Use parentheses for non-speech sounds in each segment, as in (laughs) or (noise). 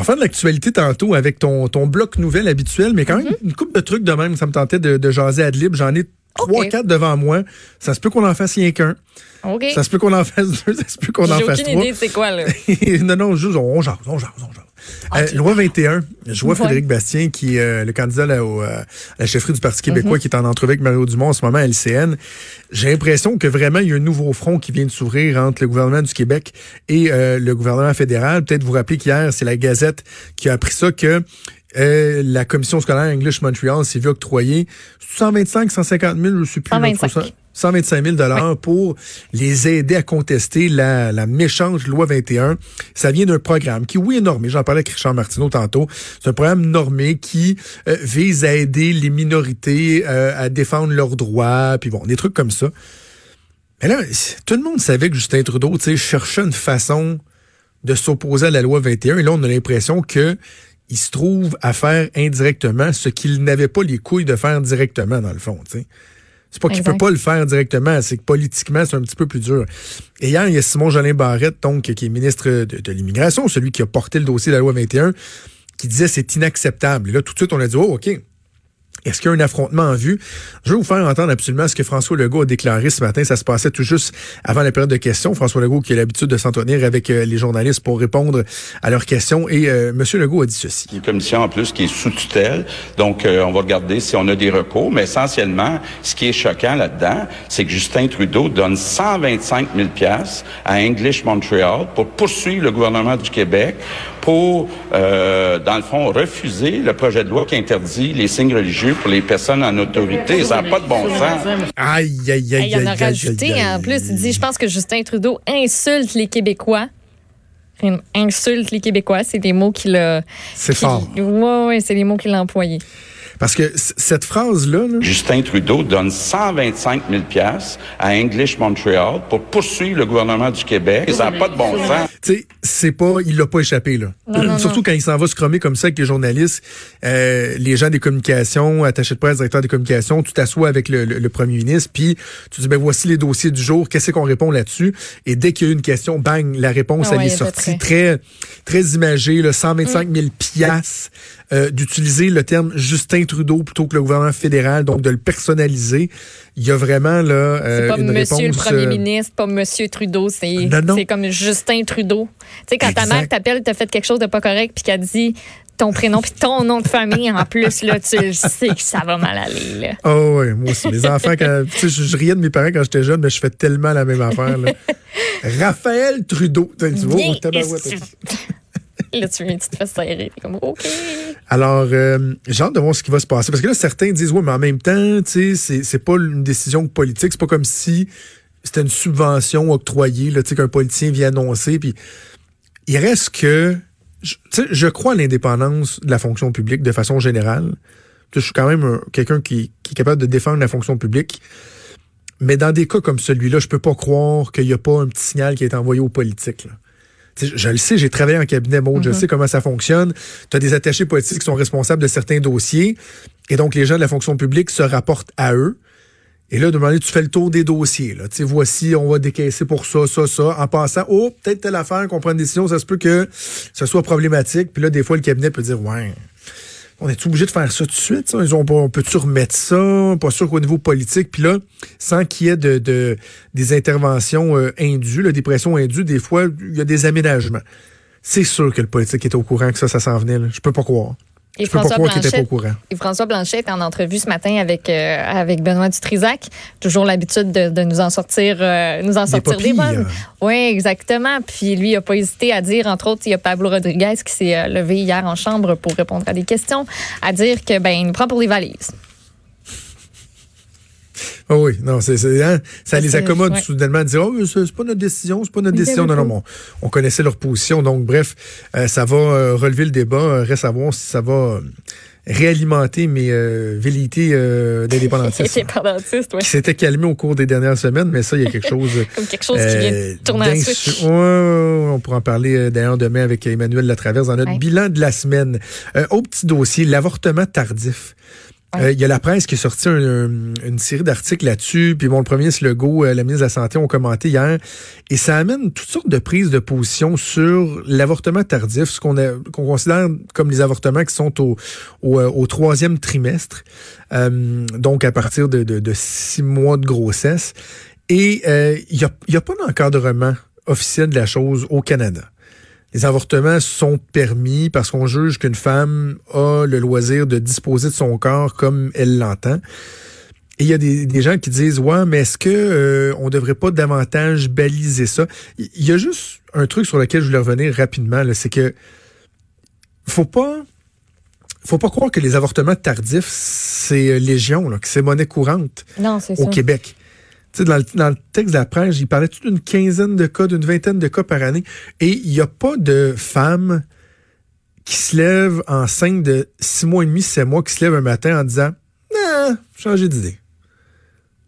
On va faire de l'actualité tantôt avec ton, ton bloc nouvelle habituel, mais quand même une coupe de trucs de même. Ça me tentait de, de jaser ad lib. J'en ai trois, quatre devant moi. Ça se peut qu'on en fasse rien qu'un. Ça se peut qu'on en fasse deux. Ça se peut qu'on en J'ai fasse aucune trois. idée de c'est quoi, là. (laughs) non, non, juste, on jase, on jase, on jase. Euh, loi 21, je vois Ouais. Frédéric Bastien, qui est euh, le candidat là, au, euh, à la chefferie du Parti québécois, Mhm. qui est en entrevue avec Mario Dumont en ce moment à LCN. J'ai l'impression que vraiment, il y a un nouveau front qui vient de s'ouvrir entre le gouvernement du Québec et euh, le gouvernement fédéral. Peut-être vous rappeler qu'hier, c'est la Gazette qui a appris ça, que euh, la commission scolaire English Montreal s'est vue octroyer 125, 150 000, je ne sais plus. là, 125. Trop ça. 125 000 dollars pour les aider à contester la, la méchante loi 21. Ça vient d'un programme qui, oui, est normé. J'en parlais avec Richard Martineau tantôt. C'est un programme normé qui euh, vise à aider les minorités euh, à défendre leurs droits, puis bon, des trucs comme ça. Mais là, tout le monde savait que Justin Trudeau, tu sais, cherchait une façon de s'opposer à la loi 21. Et là, on a l'impression que il se trouve à faire indirectement ce qu'il n'avait pas les couilles de faire directement, dans le fond, tu sais. C'est pas qu'il peut pas le faire directement, c'est que politiquement, c'est un petit peu plus dur. Et hier, il y a Simon Jolin Barrette, donc, qui est ministre de, de l'Immigration, celui qui a porté le dossier de la loi 21, qui disait c'est inacceptable. Et là, tout de suite, on a dit, oh, OK. Est-ce qu'il y a un affrontement en vue? Je vais vous faire entendre absolument ce que François Legault a déclaré ce matin. Ça se passait tout juste avant la période de questions. François Legault qui a l'habitude de s'entretenir avec euh, les journalistes pour répondre à leurs questions. Et euh, M. Legault a dit ceci. Une commission en plus qui est sous tutelle. Donc, euh, on va regarder si on a des recours. Mais essentiellement, ce qui est choquant là-dedans, c'est que Justin Trudeau donne 125 000 pièces à English Montreal pour poursuivre le gouvernement du Québec pour, euh, dans le fond, refuser le projet de loi qui interdit les signes religieux pour les personnes en autorité. Ça n'a pas de bon sens. Aïe, aïe, aïe, aïe, Il y en a rajouté aïe, aïe. en plus. Il dit Je pense que Justin Trudeau insulte les Québécois. Insulte les Québécois, c'est des mots qu'il a. C'est fort. Ouais, ouais, c'est les mots qu'il a employés. Parce que cette phrase-là, là, Justin Trudeau donne 125 000 pièces à English Montreal pour poursuivre le gouvernement du Québec. Ça n'a pas de bon sens. Tu sais, c'est pas, il l'a pas échappé là. Non, non, Surtout non. quand il s'en va se cromer comme ça avec les journalistes, euh, les gens des communications, attachés de presse, directeurs des communications, tu t'assois avec le, le- le premier ministre, puis tu dis ben voici les dossiers du jour, qu'est-ce qu'on répond là-dessus? Et dès qu'il y a eu une question, bang, la réponse Ah ouais, elle est sortie très- très très imagée, là, 125 000 piastres, euh, d'utiliser le terme Justin Trudeau plutôt que le gouvernement fédéral, donc de le personnaliser. Il y a vraiment là C'est euh, pas une Monsieur réponse. le Premier euh, ministre, pas Monsieur Trudeau, c'est c'est comme Justin Trudeau. Tu sais, quand ta mère t'appelle, t'as fait quelque chose de pas correct, puis qu'elle dit ton prénom puis ton nom de famille en plus, là, tu le sais que ça va mal aller. Là. Oh oui, moi aussi. Mes enfants, quand, tu sais, je, je riais de mes parents quand j'étais jeune, mais je fais tellement la même affaire. Là. (laughs) Raphaël Trudeau. Tu vois, Là, tu, tu te fais serrer. T'es comme, OK. Alors, euh, j'ai hâte de voir ce qui va se passer. Parce que là, certains disent, ouais, mais en même temps, tu sais, c'est, pas une décision politique. C'est pas comme si c'était une subvention octroyée, là, tu sais, qu'un politicien vient annoncer. Puis, il reste que, je, tu sais, je crois à l'indépendance de la fonction publique de façon générale. Je suis quand même un- quelqu'un qui, qui est capable de défendre la fonction publique. Mais dans des cas comme celui-là, je peux pas croire qu'il n'y a pas un petit signal qui est envoyé aux politiques. là. Je, je le sais, j'ai travaillé en cabinet Maud, je sais comment ça fonctionne. Tu as des attachés politiques qui sont responsables de certains dossiers. Et donc, les gens de la fonction publique se rapportent à eux. Et là, demander, tu fais le tour des dossiers. Là. Tu sais, voici, on va décaisser pour ça, ça, ça. En passant, oh, peut-être telle affaire qu'on prend une décision, ça se peut que ce soit problématique. Puis là, des fois, le cabinet peut dire, ouais, on est obligé de faire ça tout de suite? Ils ont on peut-tu remettre ça? Pas sûr qu'au niveau politique. Puis là, sans qu'il y ait de, de- des interventions euh, indues, là, des pressions indues, des fois, il y a des aménagements. C'est sûr que le politique est au courant que ça, ça s'en venait. là. Je peux pas croire. Et Je peux pas François croire qu'il était pas au Blanchet, courant. et François Blanchet est en entrevue ce matin avec, euh, avec Benoît Dutrisac. Toujours l'habitude de, de nous en sortir, euh, nous en Des sortir des bonnes. Oui, exactement. Puis lui, il n'a pas hésité à dire, entre autres, il y a Pablo Rodriguez qui s'est euh, levé hier en chambre pour répondre à des questions, à dire que ben il nous prend pour des valises. Ah oui, non, c'est, hein, ça les accommode ouais. soudainement à dire, oh, c'est, pas notre décision, c'est pas notre décision. Non, non, bon, on connaissait leur position. Donc, bref, euh, ça va euh, relever le débat. Euh, Reste à voir si ça va réalimenter mes euh, velléités euh. (laughs) Indépendantiste, ouais. qui s'était calmé au cours des dernières semaines, mais ça, il y a quelque chose. (laughs) Comme quelque chose qui vient de tourner à switch. Ouais, on pourra en parler d'ailleurs demain avec Emmanuel Latraverse dans notre Ouais. bilan de la semaine. Au petit dossier, l'avortement tardif. Euh, Il y a la presse qui a sorti un- un- une série d'articles là-dessus. Puis bon, le premier, c'est Legault, euh, la ministre de la Santé, ont commenté hier. Et ça amène toutes sortes de prises de position sur l'avortement tardif, ce qu'on considère comme les avortements qui sont au, euh, troisième trimestre. Euh, donc à partir de, six mois de grossesse. Et euh, il n'y a, a pas d'encadrement officiel de la chose au Canada. Les avortements sont permis parce qu'on juge qu'une femme a le loisir de disposer de son corps comme elle l'entend. Et il y a des, des gens qui disent ouais, mais est-ce que euh, on devrait pas davantage baliser ça? Il y a juste un truc sur lequel je voulais revenir rapidement, c'est que faut pas faut pas croire que les avortements tardifs c'est euh, légion, là, que c'est monnaie courante Non, au ça. Québec. Dans, le, dans le texte de la presse, il parlait d'une quinzaine de cas, d'une vingtaine de cas par année. Et il n'y a pas de femme qui se lève enceinte de six mois et demi, sept mois, qui se lève un matin en disant Non, changé d'idée.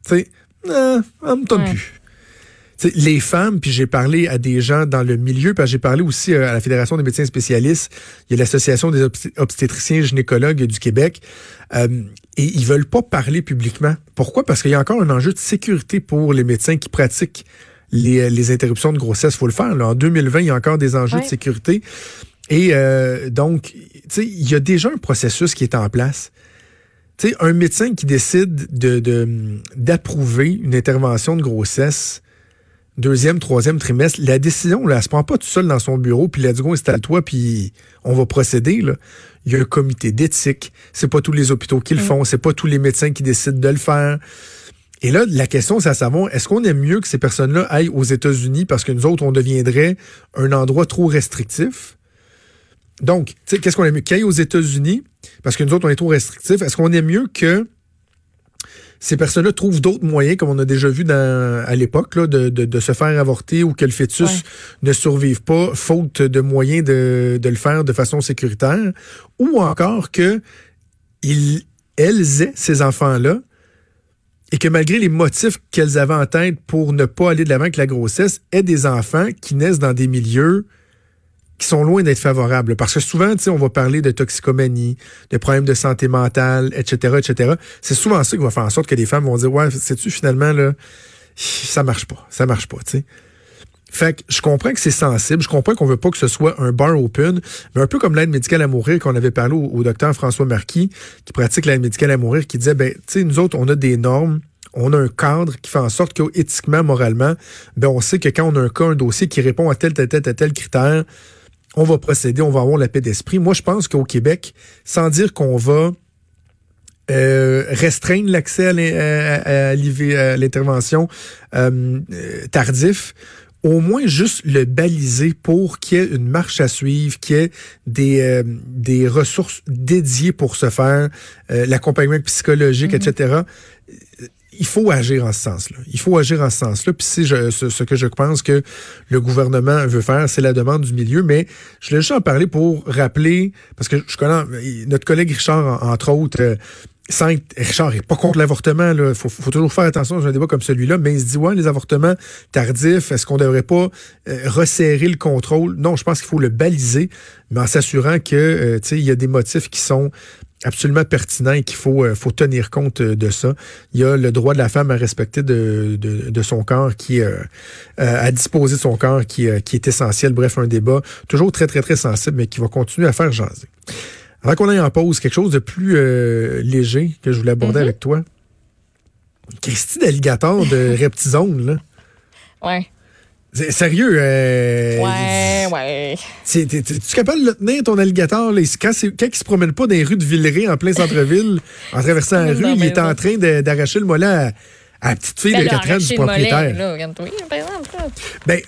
Tu sais, non, on me Ouais. plus. Les femmes, puis j'ai parlé à des gens dans le milieu, puis j'ai parlé aussi euh, à la Fédération des médecins spécialistes, il y a l'Association des obsté- obstétriciens gynécologues du Québec, euh, et ils veulent pas parler publiquement. Pourquoi? Parce qu'il y a encore un enjeu de sécurité pour les médecins qui pratiquent les, euh, les interruptions de grossesse. faut le faire. Là. En 2020, il y a encore des enjeux Ouais. de sécurité. Et euh, donc, tu sais, il y a déjà un processus qui est en place. Tu sais, un médecin qui décide de, de- d'approuver une intervention de grossesse, deuxième, troisième trimestre, la décision, là, elle se prend pas tout seul dans son bureau, puis let's go, installe-toi, puis on va procéder. Là. Il y a un comité d'éthique. C'est pas tous les hôpitaux qui le font, c'est pas tous les médecins qui décident de le faire. Et là, la question, c'est à savoir, est-ce qu'on aime mieux que ces personnes-là aillent aux États-Unis parce que nous autres, on deviendrait un endroit trop restrictif? Donc, tu sais, qu'est-ce qu'on aime mieux? Qu'ils aillent aux États-Unis parce que nous autres, on est trop restrictifs. Est-ce qu'on aime mieux que ces personnes-là trouvent d'autres moyens, comme on a déjà vu dans, à l'époque, de, de, de se faire avorter ou que le fœtus Ouais. ne survive pas, faute de moyens de, de le faire de façon sécuritaire, ou encore que ils, elles aient ces enfants-là et que malgré les motifs qu'elles avaient en tête pour ne pas aller de l'avant avec la grossesse, aient des enfants qui naissent dans des milieux qui sont loin d'être favorables. Parce que souvent, on va parler de toxicomanie, de problèmes de santé mentale, etc., etc. C'est souvent ça qui va faire en sorte que les femmes vont dire, ouais, sais-tu, finalement, là, ça marche pas, ça marche pas, tu sais. Fait que je comprends que c'est sensible, je comprends qu'on veut pas que ce soit un bar open, mais un peu comme l'aide médicale à mourir qu'on avait parlé au, docteur François Marquis, qui pratique l'aide médicale à mourir, qui disait, ben, tu sais, nous autres, on a des normes, on a un cadre qui fait en sorte qu'éthiquement, moralement, ben, on sait que quand on a un cas, un dossier qui répond à tel, tel, tel, tel critère, on va procéder, on va avoir la paix d'esprit. Moi, je pense qu'au Québec, sans dire qu'on va euh, restreindre l'accès à l'intervention euh, tardif, au moins juste le baliser pour qu'il y ait une marche à suivre, qu'il y ait des, euh, des ressources dédiées pour se faire, euh, l'accompagnement psychologique, etc. Il faut agir en ce sens-là. Il faut agir en ce sens-là. Puis c'est je- ce, que je pense que le gouvernement veut faire, c'est la demande du milieu. Mais je voulais juste en parler pour rappeler, parce que je connais notre collègue Richard, en- entre autres, euh, Richard est pas contre l'avortement. Il faut, toujours faire attention dans un débat comme celui-là, mais il se dit, ouais, les avortements tardifs, est-ce qu'on devrait pas euh, resserrer le contrôle? Non, je pense qu'il faut le baliser, mais en s'assurant que euh, tu sais, il y a des motifs qui sont absolument pertinents et qu'il faut, euh, faut tenir compte euh, de ça. Il y a le droit de la femme à respecter de, de, de son corps, qui euh, euh, à disposer de son corps, qui, euh, qui est essentiel. Bref, un débat toujours très, très, très sensible, mais qui va continuer à faire jaser. Avant qu'on aille en pause, quelque chose de plus euh, léger que je voulais aborder Mhm. avec toi. Christy d'alligator de (laughs) Reptizone, là. Ouais. C'est- Sérieux, euh, Ouais, ouais. c'est- t'es- t'es- tu capable de le tenir, ton alligator? Là? Il- Quand, c'est- quand il se promène pas dans les rues de Villeray, en plein centre-ville, en traversant la (laughs) rue, il est en train de- d'arracher le mollet à, à la petite fille Ben de là, 4 ans du mollet, propriétaire. là, regarde-toi, par exemple, là. Ben,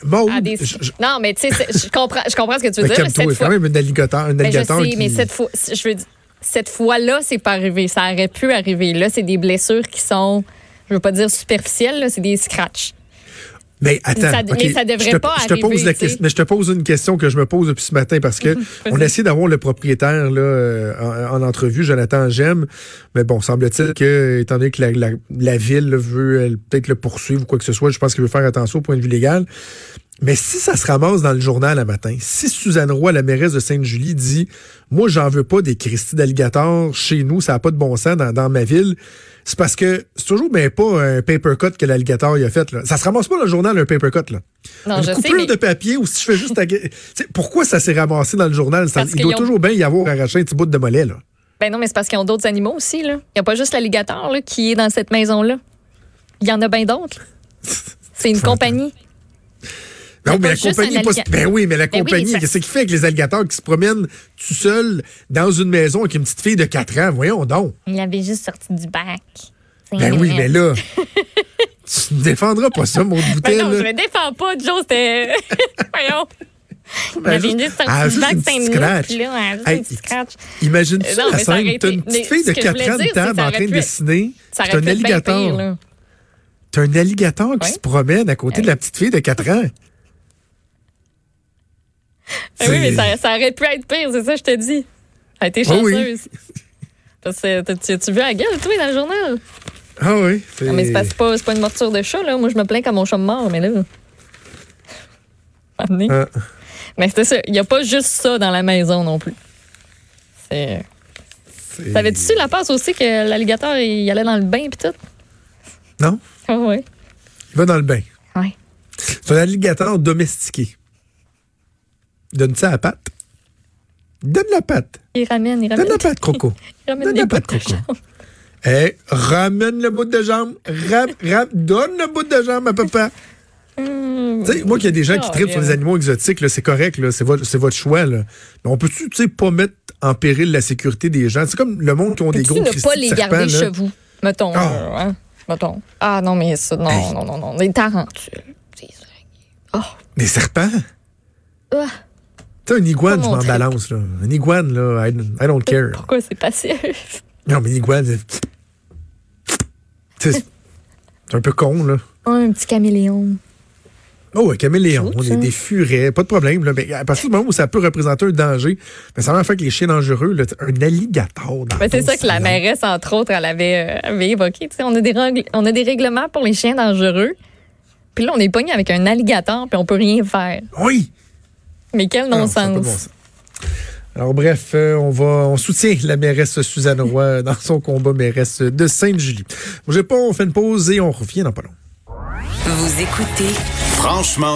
des- je- je- Non, mais tu sais, je comprends, je comprends ce que tu veux ben, dire. calme-toi, c'est quand fois, même un alligator, un Ben, je alligator sais, qui... mais cette fois, je veux dire, cette fois-là, c'est pas arrivé. Ça aurait pu arriver. Là, c'est des blessures qui sont je veux pas dire superficielles, là, c'est des scratchs. Mais attends, Ça- OK, mais ça devrait je te, pas je te pose la question, mais je te pose une question que je me pose depuis ce matin parce que (laughs) on a essayé d'avoir le propriétaire là euh, en, en entrevue, Jonathan Gem, mais bon, semble-t-il que étant donné que la, la, la ville là, veut peut-être le poursuivre ou quoi que ce soit, je pense qu'il veut faire attention au point de vue légal. Mais si ça se ramasse dans le journal à matin, si Suzanne Roy, la mairesse de Sainte-Julie, dit Moi, j'en veux pas des Christie d'alligator chez nous, ça n'a pas de bon sens dans, dans ma ville, c'est parce que c'est toujours bien pas un paper cut que l'alligator il a fait. Là. Ça se ramasse pas dans le journal, un paper cut. Là. Non, Une je sais, coupure mais- de papier ou si je fais juste. sais, pourquoi ça s'est ramassé dans le journal? Ça- il doit ont- toujours bien y avoir arraché un petit bout de mollet. Là. Ben non, mais c'est parce qu'ils ont d'autres animaux aussi, là. Il n'y a pas juste l'alligator, qui est dans cette maison-là. Il y en a bien d'autres. C'est une compagnie. Non, mais la compagnie pas. Ben oui, mais la Ben compagnie, qu'est-ce qu'il fait avec les alligators qui se promènent tout seuls dans une maison avec une petite fille de 4 ans? Voyons donc. Il avait juste sorti du bac. Ben oui, mais là. tu ne défendras pas ça, mon (laughs) Ben bouteille. non, là. je me défends pas, Joe, c'était. (laughs) Voyons. Il Ben, avait juste- juste sorti ah, du juste bac une 5 petite minutes, scratch. puis là, juste Hey, un petit scratch. Imagine-tu non, la scène? T'as une petite fille de ce que je 4 voulais ans de table en train de dessiner. T'as un alligator. T'as un alligator qui se promène à côté de la petite fille de 4 ans. Ben oui, mais ça, ça aurait pu être pire, c'est ça, je te dis. Elle a été Ah oui. chanceuse. (laughs) Parce que tu tu vu la gueule, toi, dans le journal? Ah oui. Non, mais c'est pas, pas, une morture de chat, là. Moi, je me plains quand mon chat me mord, mais là. (laughs) Amené. Ah. Mais c'était ça. Il n'y a pas juste ça dans la maison non plus. C'est. T'avais-tu su la passe aussi que l'alligator, il allait dans le bain pis tout? Non? Ah ouais. Il va dans le bain. Ouais. C'est un alligator domestiqué. Donne ça à patte. Donne la patte. Il ramène, il Donne ramène. la patte, Croco. (laughs) Il ramène Donne la patte, Croco. Eh, ramène le bout de jambe. Ram, ram, donne le bout de jambe à papa. (laughs) Tu sais, moi, qu'il y a des gens qui Oh, tripent sur les animaux exotiques, là, c'est correct, là, c'est votre, c'est votre choix. Là. Mais on peut-tu, tu sais, pas mettre en péril la sécurité des gens? C'est comme le monde qui ont des gros ne Christy pas les serpents, garder là? chez vous? Mettons. Ah. euh, hein? Mettons. Ah non, mais ça, non, Hey. non, non, non. Des tarentules. Des. Oh. Des serpents? Ah. Tu sais, un iguane, je m'en balance. Là. Un iguane, là, I, I don't care. Pourquoi c'est pas safe? Non, mais une iguane, c'est- un peu con, là. un petit caméléon. Oh, un caméléon, des, ça. des furets, pas de problème. Là, mais à partir du moment où ça peut représenter un danger, ben, ça va faire que les chiens dangereux, là, un alligator dans c'est ça que la mairesse, entre autres, elle avait, euh, avait évoqué. Tu sais, on, a des on a des règlements pour les chiens dangereux. Puis là, on est pogné avec un alligator, puis on peut rien faire. Oui! Mais quel Ah non-sens. bon sens. Alors bref, euh, on va, on soutient la mairesse Suzanne Roy (laughs) dans son combat mairesse de Sainte-Julie. Bougez pas, on fait une pause et on revient dans pas long. Vous écoutez Franchement